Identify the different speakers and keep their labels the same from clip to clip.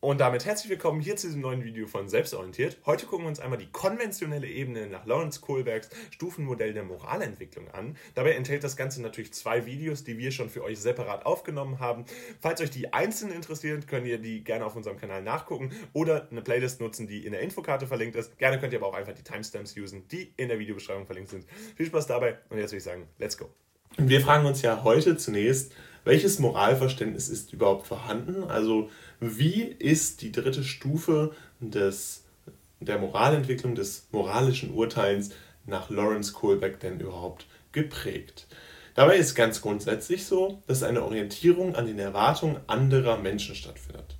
Speaker 1: Und damit herzlich willkommen hier zu diesem neuen Video von Selbstorientiert. Heute gucken wir uns einmal die konventionelle Ebene nach Lawrence Kohlbergs Stufenmodell der Moralentwicklung an. Dabei enthält das Ganze natürlich zwei Videos, die wir schon für euch separat aufgenommen haben. Falls euch die einzeln interessieren, könnt ihr die gerne auf unserem Kanal nachgucken oder eine Playlist nutzen, die in der Infokarte verlinkt ist. Gerne könnt ihr aber auch einfach die Timestamps usen, die in der Videobeschreibung verlinkt sind. Viel Spaß dabei und jetzt würde ich sagen, let's go.
Speaker 2: Wir fragen uns ja heute zunächst, welches Moralverständnis ist überhaupt vorhanden? Also wie ist die dritte Stufe des, der Moralentwicklung, des moralischen Urteils nach Lawrence Kohlbeck denn überhaupt geprägt? Dabei ist ganz grundsätzlich so, dass eine Orientierung an den Erwartungen anderer Menschen stattfindet.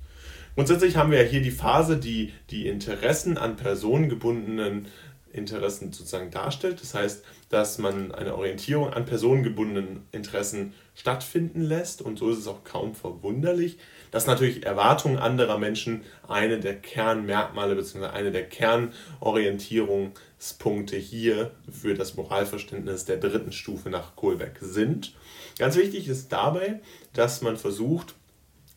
Speaker 2: Grundsätzlich haben wir ja hier die Phase, die die Interessen an personengebundenen Interessen sozusagen darstellt. Das heißt, dass man eine Orientierung an personengebundenen Interessen stattfinden lässt. Und so ist es auch kaum verwunderlich, dass natürlich Erwartungen anderer Menschen eine der Kernmerkmale bzw. eine der Kernorientierungspunkte hier für das Moralverständnis der dritten Stufe nach Kohlbeck sind. Ganz wichtig ist dabei, dass man versucht,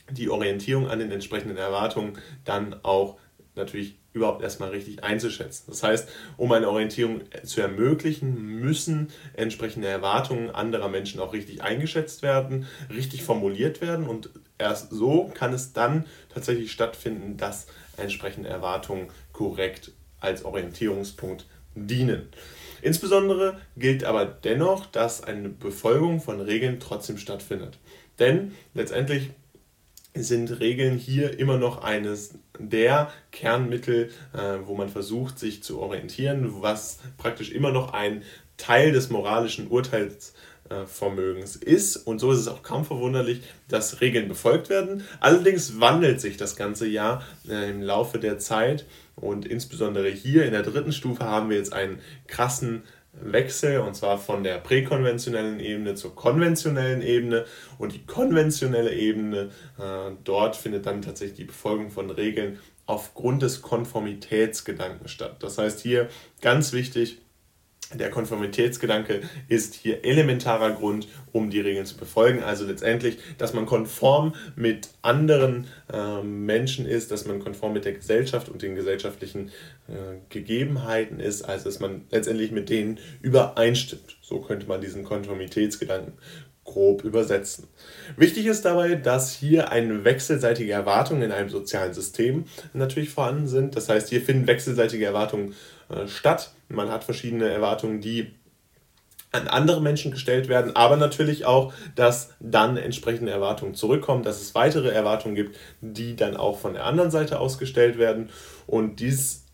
Speaker 2: die Orientierung an den entsprechenden Erwartungen dann auch natürlich überhaupt erstmal richtig einzuschätzen. Das heißt, um eine Orientierung zu ermöglichen, müssen entsprechende Erwartungen anderer Menschen auch richtig eingeschätzt werden, richtig formuliert werden und erst so kann es dann tatsächlich stattfinden, dass entsprechende Erwartungen korrekt als Orientierungspunkt dienen. Insbesondere gilt aber dennoch, dass eine Befolgung von Regeln trotzdem stattfindet. Denn letztendlich sind Regeln hier immer noch eines der Kernmittel, äh, wo man versucht, sich zu orientieren, was praktisch immer noch ein Teil des moralischen Urteilsvermögens ist. Und so ist es auch kaum verwunderlich, dass Regeln befolgt werden. Allerdings wandelt sich das ganze Jahr äh, im Laufe der Zeit. Und insbesondere hier in der dritten Stufe haben wir jetzt einen krassen Wechsel und zwar von der präkonventionellen Ebene zur konventionellen Ebene und die konventionelle Ebene, äh, dort findet dann tatsächlich die Befolgung von Regeln aufgrund des Konformitätsgedanken statt. Das heißt hier ganz wichtig, der Konformitätsgedanke ist hier elementarer Grund, um die Regeln zu befolgen. Also letztendlich, dass man konform mit anderen äh, Menschen ist, dass man konform mit der Gesellschaft und den gesellschaftlichen äh, Gegebenheiten ist, also dass man letztendlich mit denen übereinstimmt. So könnte man diesen Konformitätsgedanken grob übersetzen. Wichtig ist dabei, dass hier eine wechselseitige Erwartungen in einem sozialen System natürlich vorhanden sind. Das heißt, hier finden wechselseitige Erwartungen statt. Man hat verschiedene Erwartungen, die an andere Menschen gestellt werden, aber natürlich auch, dass dann entsprechende Erwartungen zurückkommen, dass es weitere Erwartungen gibt, die dann auch von der anderen Seite ausgestellt werden. Und dies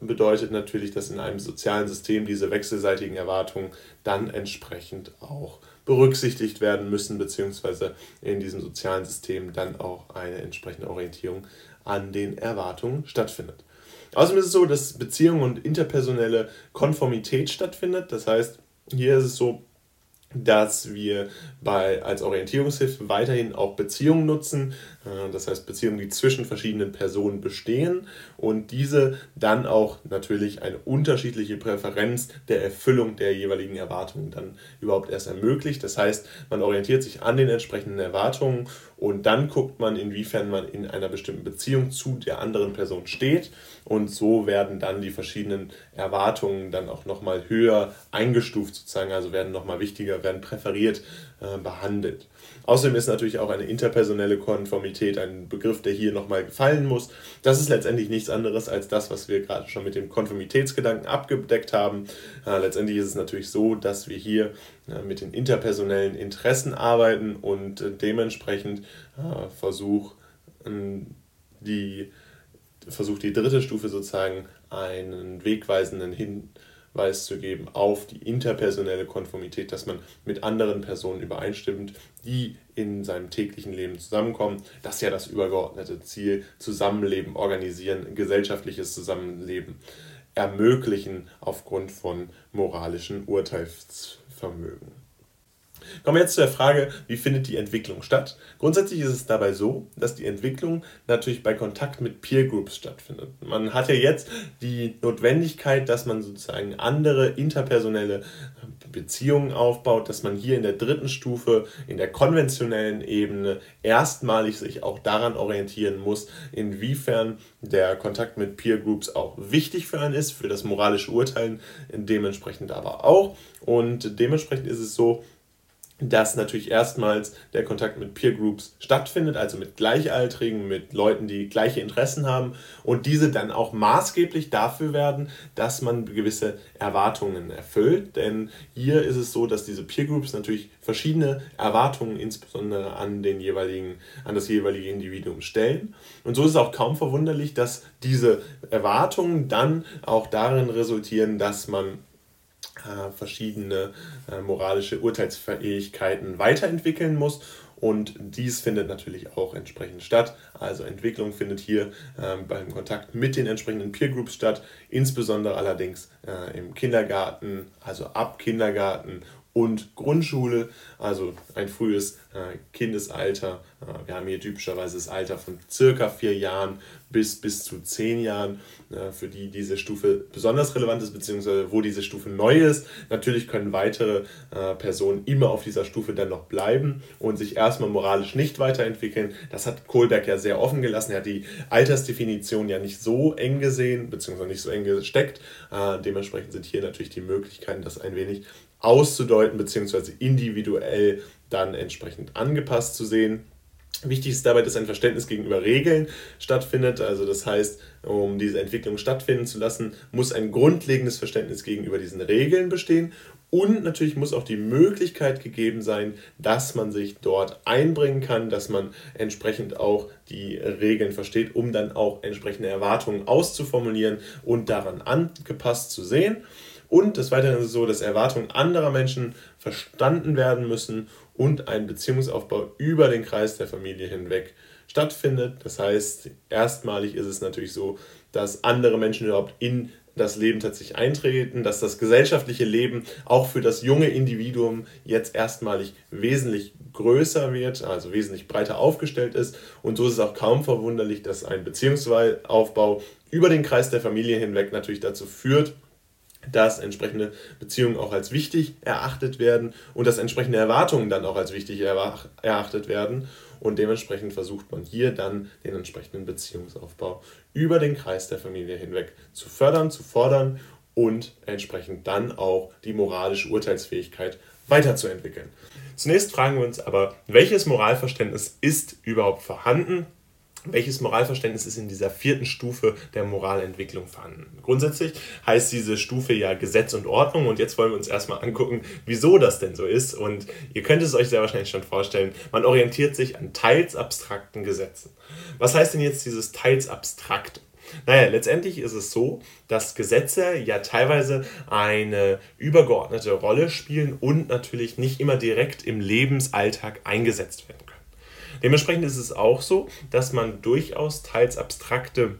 Speaker 2: bedeutet natürlich, dass in einem sozialen System diese wechselseitigen Erwartungen dann entsprechend auch berücksichtigt werden müssen, beziehungsweise in diesem sozialen System dann auch eine entsprechende Orientierung an den Erwartungen stattfindet. Außerdem ist es so, dass Beziehung und interpersonelle Konformität stattfindet. Das heißt, hier ist es so, dass wir bei, als Orientierungshilfe weiterhin auch Beziehungen nutzen, das heißt Beziehungen, die zwischen verschiedenen Personen bestehen und diese dann auch natürlich eine unterschiedliche Präferenz der Erfüllung der jeweiligen Erwartungen dann überhaupt erst ermöglicht. Das heißt, man orientiert sich an den entsprechenden Erwartungen und dann guckt man, inwiefern man in einer bestimmten Beziehung zu der anderen Person steht und so werden dann die verschiedenen Erwartungen dann auch nochmal höher eingestuft sozusagen, also werden nochmal wichtiger, werden präferiert äh, behandelt. Außerdem ist natürlich auch eine interpersonelle Konformität ein Begriff, der hier nochmal gefallen muss. Das ist letztendlich nichts anderes als das, was wir gerade schon mit dem Konformitätsgedanken abgedeckt haben. Äh, letztendlich ist es natürlich so, dass wir hier äh, mit den interpersonellen Interessen arbeiten und äh, dementsprechend äh, versuchen, die, versucht die dritte Stufe sozusagen einen wegweisenden Hinweis Hinweis zu geben auf die interpersonelle Konformität, dass man mit anderen Personen übereinstimmt, die in seinem täglichen Leben zusammenkommen. Das ist ja das übergeordnete Ziel, Zusammenleben organisieren, gesellschaftliches Zusammenleben ermöglichen aufgrund von moralischen Urteilsvermögen. Kommen wir jetzt zu der Frage, wie findet die Entwicklung statt? Grundsätzlich ist es dabei so, dass die Entwicklung natürlich bei Kontakt mit Peer Groups stattfindet. Man hat ja jetzt die Notwendigkeit, dass man sozusagen andere interpersonelle Beziehungen aufbaut, dass man hier in der dritten Stufe, in der konventionellen Ebene, erstmalig sich auch daran orientieren muss, inwiefern der Kontakt mit Peer Groups auch wichtig für einen ist, für das moralische Urteilen dementsprechend aber auch. Und dementsprechend ist es so, dass natürlich erstmals der Kontakt mit Peer Groups stattfindet, also mit Gleichaltrigen, mit Leuten, die gleiche Interessen haben und diese dann auch maßgeblich dafür werden, dass man gewisse Erwartungen erfüllt. Denn hier ist es so, dass diese Peer Groups natürlich verschiedene Erwartungen insbesondere an den jeweiligen, an das jeweilige Individuum stellen. Und so ist es auch kaum verwunderlich, dass diese Erwartungen dann auch darin resultieren, dass man äh, verschiedene äh, moralische Urteilsfähigkeiten weiterentwickeln muss. Und dies findet natürlich auch entsprechend statt. Also Entwicklung findet hier äh, beim Kontakt mit den entsprechenden Peer Groups statt, insbesondere allerdings äh, im Kindergarten, also ab Kindergarten und Grundschule, also ein frühes äh, Kindesalter. Äh, wir haben hier typischerweise das Alter von circa vier Jahren bis, bis zu zehn Jahren, äh, für die diese Stufe besonders relevant ist, beziehungsweise wo diese Stufe neu ist. Natürlich können weitere Personen immer auf dieser Stufe dann noch bleiben und sich erstmal moralisch nicht weiterentwickeln. Das hat Kohlberg ja sehr offen gelassen. Er hat die Altersdefinition ja nicht so eng gesehen, beziehungsweise nicht so eng gesteckt. Dementsprechend sind hier natürlich die Möglichkeiten, das ein wenig auszudeuten, beziehungsweise individuell dann entsprechend angepasst zu sehen. Wichtig ist dabei, dass ein Verständnis gegenüber Regeln stattfindet. Also das heißt, um diese Entwicklung stattfinden zu lassen, muss ein grundlegendes Verständnis gegenüber diesen Regeln bestehen. Und natürlich muss auch die Möglichkeit gegeben sein, dass man sich dort einbringen kann, dass man entsprechend auch die Regeln versteht, um dann auch entsprechende Erwartungen auszuformulieren und daran angepasst zu sehen. Und des Weiteren ist es so, dass Erwartungen anderer Menschen verstanden werden müssen und ein Beziehungsaufbau über den Kreis der Familie hinweg stattfindet. Das heißt, erstmalig ist es natürlich so, dass andere Menschen überhaupt in das Leben tatsächlich eintreten, dass das gesellschaftliche Leben auch für das junge Individuum jetzt erstmalig wesentlich größer wird, also wesentlich breiter aufgestellt ist. Und so ist es auch kaum verwunderlich, dass ein Beziehungsaufbau über den Kreis der Familie hinweg natürlich dazu führt, dass entsprechende Beziehungen auch als wichtig erachtet werden und dass entsprechende Erwartungen dann auch als wichtig erachtet werden. Und dementsprechend versucht man hier dann den entsprechenden Beziehungsaufbau über den Kreis der Familie hinweg zu fördern, zu fordern und entsprechend dann auch die moralische Urteilsfähigkeit weiterzuentwickeln. Zunächst fragen wir uns aber, welches Moralverständnis ist überhaupt vorhanden welches Moralverständnis ist in dieser vierten Stufe der Moralentwicklung vorhanden? Grundsätzlich heißt diese Stufe ja Gesetz und Ordnung und jetzt wollen wir uns erstmal angucken, wieso das denn so ist. Und ihr könnt es euch sehr wahrscheinlich schon vorstellen, man orientiert sich an teils abstrakten Gesetzen. Was heißt denn jetzt dieses teils abstrakt? Naja, letztendlich ist es so, dass Gesetze ja teilweise eine übergeordnete Rolle spielen und natürlich nicht immer direkt im Lebensalltag eingesetzt werden können. Dementsprechend ist es auch so, dass man durchaus teils abstrakte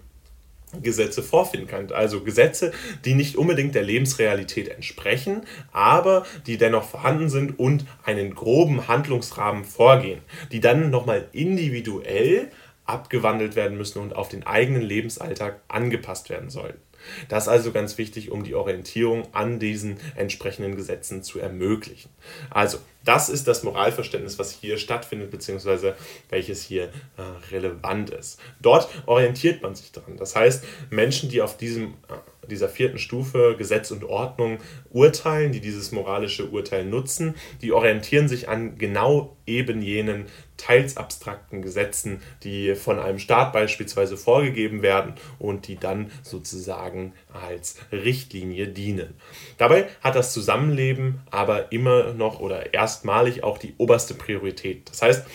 Speaker 2: Gesetze vorfinden kann. Also Gesetze, die nicht unbedingt der Lebensrealität entsprechen, aber die dennoch vorhanden sind und einen groben Handlungsrahmen vorgehen, die dann nochmal individuell abgewandelt werden müssen und auf den eigenen Lebensalltag angepasst werden sollen. Das ist also ganz wichtig, um die Orientierung an diesen entsprechenden Gesetzen zu ermöglichen. Also, das ist das Moralverständnis, was hier stattfindet, beziehungsweise welches hier äh, relevant ist. Dort orientiert man sich dran. Das heißt, Menschen, die auf diesem äh, dieser vierten Stufe Gesetz und Ordnung urteilen, die dieses moralische Urteil nutzen, die orientieren sich an genau eben jenen teils abstrakten Gesetzen, die von einem Staat beispielsweise vorgegeben werden und die dann sozusagen als Richtlinie dienen. Dabei hat das Zusammenleben aber immer noch oder erstmalig auch die oberste Priorität. Das heißt,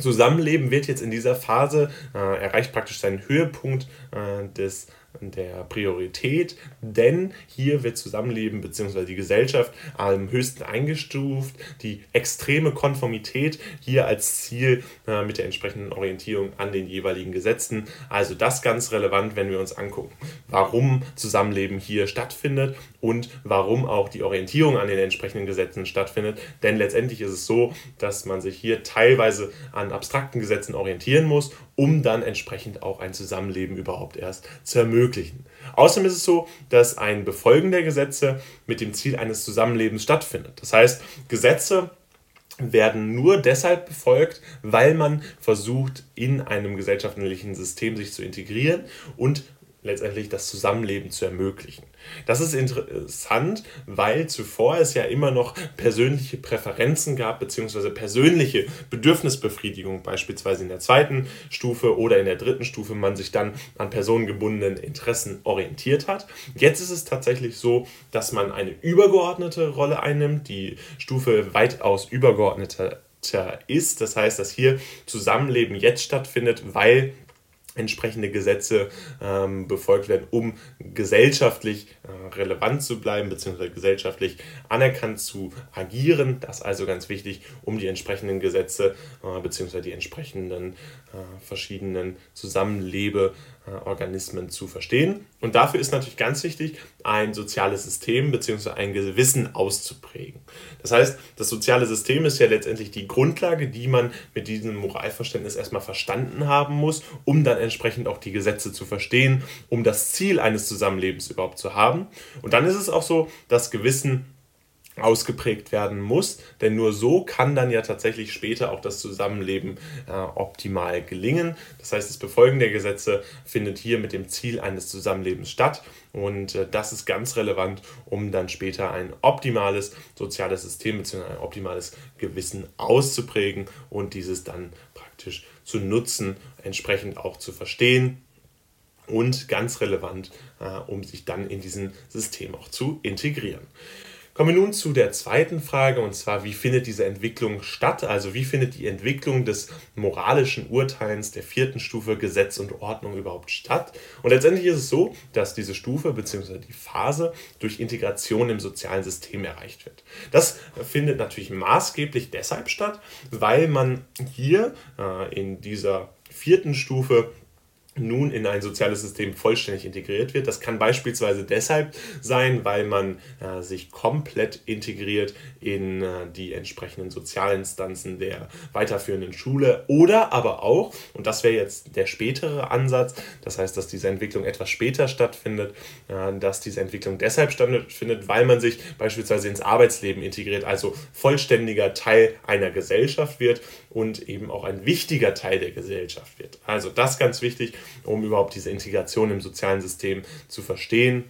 Speaker 2: Zusammenleben wird jetzt in dieser Phase, äh, erreicht praktisch seinen Höhepunkt äh, des
Speaker 1: der Priorität, denn hier wird Zusammenleben bzw. die Gesellschaft am höchsten eingestuft. Die extreme Konformität hier als Ziel äh, mit der entsprechenden Orientierung an den jeweiligen Gesetzen. Also das ganz relevant, wenn wir uns angucken, warum Zusammenleben hier stattfindet und warum auch die Orientierung an den entsprechenden Gesetzen stattfindet. Denn letztendlich ist es so, dass man sich hier teilweise an abstrakten Gesetzen orientieren muss, um dann entsprechend auch ein Zusammenleben überhaupt erst zu ermöglichen. Außerdem ist es so, dass ein Befolgen der Gesetze mit dem Ziel eines Zusammenlebens stattfindet. Das heißt, Gesetze werden nur deshalb befolgt, weil man versucht, in einem gesellschaftlichen System sich zu integrieren und letztendlich das Zusammenleben zu ermöglichen. Das ist interessant, weil zuvor es ja immer noch persönliche Präferenzen gab, beziehungsweise persönliche Bedürfnisbefriedigung, beispielsweise in der zweiten Stufe oder in der dritten Stufe, man sich dann an personengebundenen Interessen orientiert hat. Jetzt ist es tatsächlich so, dass man eine übergeordnete Rolle einnimmt, die Stufe weitaus übergeordneter ist. Das heißt, dass hier Zusammenleben jetzt stattfindet, weil entsprechende Gesetze ähm, befolgt werden, um gesellschaftlich äh, relevant zu bleiben, beziehungsweise gesellschaftlich anerkannt zu agieren. Das ist also ganz wichtig, um die entsprechenden Gesetze, äh, beziehungsweise die entsprechenden äh, verschiedenen Zusammenlebe Organismen zu verstehen. Und dafür ist natürlich ganz wichtig, ein soziales System bzw. ein Gewissen auszuprägen. Das heißt, das soziale System ist ja letztendlich die Grundlage, die man mit diesem Moralverständnis erstmal verstanden haben muss, um dann entsprechend auch die Gesetze zu verstehen, um das Ziel eines Zusammenlebens überhaupt zu haben. Und dann ist es auch so, dass Gewissen ausgeprägt werden muss, denn nur so kann dann ja tatsächlich später auch das Zusammenleben äh, optimal gelingen. Das heißt, das Befolgen der Gesetze findet hier mit dem Ziel eines Zusammenlebens statt und äh, das ist ganz relevant, um dann später ein optimales soziales System bzw. ein optimales Gewissen auszuprägen und dieses dann praktisch zu nutzen, entsprechend auch zu verstehen und ganz relevant, äh, um sich dann in diesem System auch zu integrieren. Kommen wir nun zu der zweiten Frage und zwar, wie findet diese Entwicklung statt? Also wie findet die Entwicklung des moralischen Urteils der vierten Stufe Gesetz und Ordnung überhaupt statt? Und letztendlich ist es so, dass diese Stufe bzw. die Phase durch Integration im sozialen System erreicht wird. Das findet natürlich maßgeblich deshalb statt, weil man hier äh, in dieser vierten Stufe nun in ein soziales System vollständig integriert wird. Das kann beispielsweise deshalb sein, weil man äh, sich komplett integriert in äh, die entsprechenden Sozialinstanzen der weiterführenden Schule oder aber auch, und das wäre jetzt der spätere Ansatz, das heißt, dass diese Entwicklung etwas später stattfindet, äh, dass diese Entwicklung deshalb stattfindet, weil man sich beispielsweise ins Arbeitsleben integriert, also vollständiger Teil einer Gesellschaft wird und eben auch ein wichtiger Teil der Gesellschaft wird. Also das ganz wichtig um überhaupt diese Integration im sozialen System zu verstehen.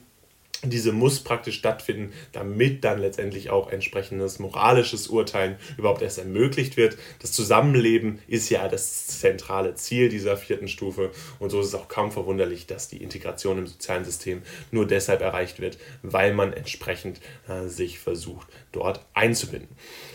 Speaker 1: Diese muss praktisch stattfinden, damit dann letztendlich auch entsprechendes moralisches Urteilen überhaupt erst ermöglicht wird. Das Zusammenleben ist ja das zentrale Ziel dieser vierten Stufe und so ist es auch kaum verwunderlich, dass die Integration im sozialen System nur deshalb erreicht wird, weil man entsprechend äh, sich versucht, dort einzubinden.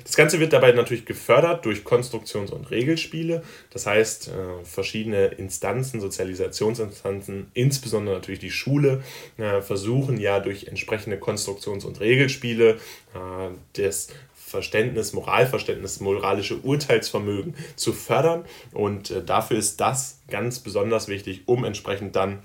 Speaker 1: Das Ganze wird dabei natürlich gefördert durch Konstruktions- und Regelspiele. Das heißt, äh, verschiedene Instanzen, Sozialisationsinstanzen, insbesondere natürlich die Schule, äh, versuchen ja durch entsprechende Konstruktions- und Regelspiele äh, das Verständnis, Moralverständnis, moralische Urteilsvermögen zu fördern. Und dafür ist das ganz besonders wichtig, um entsprechend dann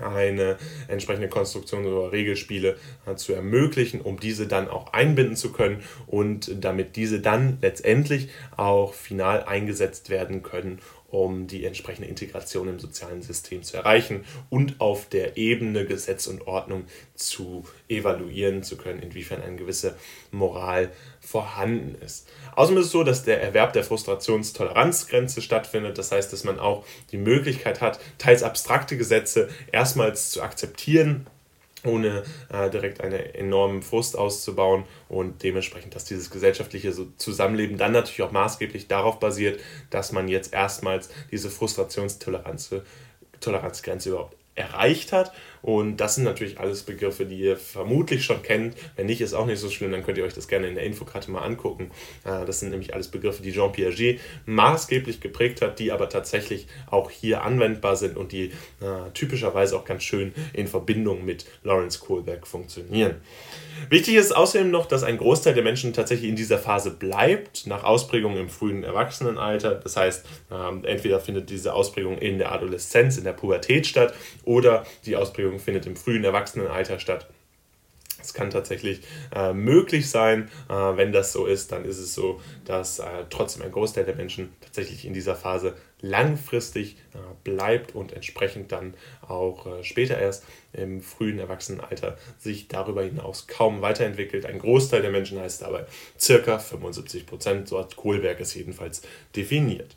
Speaker 1: eine entsprechende Konstruktion oder Regelspiele äh, zu ermöglichen, um diese dann auch einbinden zu können und damit diese dann letztendlich auch final eingesetzt werden können, um die entsprechende Integration im sozialen System zu erreichen und auf der Ebene Gesetz und Ordnung zu evaluieren zu können, inwiefern eine gewisse Moral vorhanden ist. Außerdem ist es so, dass der Erwerb der Frustrationstoleranzgrenze stattfindet. Das heißt, dass man auch die Möglichkeit hat, teils abstrakte Gesetze erstmals zu akzeptieren ohne äh, direkt einen enormen Frust auszubauen und dementsprechend, dass dieses gesellschaftliche Zusammenleben dann natürlich auch maßgeblich darauf basiert, dass man jetzt erstmals diese Frustrationstoleranzgrenze überhaupt erreicht hat. Und das sind natürlich alles Begriffe, die ihr vermutlich schon kennt. Wenn nicht, ist auch nicht so schlimm, dann könnt ihr euch das gerne in der Infokarte mal angucken. Äh, das sind nämlich alles Begriffe, die Jean Piaget maßgeblich geprägt hat, die aber tatsächlich auch hier anwendbar sind und die äh, typischerweise auch ganz schön in Verbindung mit Lawrence Kohlberg funktionieren. Wichtig ist außerdem noch, dass ein Großteil der Menschen tatsächlich in dieser Phase bleibt, nach Ausprägung im frühen Erwachsenenalter. Das heißt, ähm, entweder findet diese Ausprägung in der Adoleszenz, in der Pubertät statt oder die Ausprägung findet im frühen Erwachsenenalter statt. Es kann tatsächlich äh, möglich sein. Äh, wenn das so ist, dann ist es so, dass äh, trotzdem ein Großteil der Menschen tatsächlich in dieser Phase langfristig äh, bleibt und entsprechend dann auch äh, später erst im frühen Erwachsenenalter sich darüber hinaus kaum weiterentwickelt. Ein Großteil der Menschen heißt dabei circa 75 Prozent, so hat Kohlberg es jedenfalls definiert.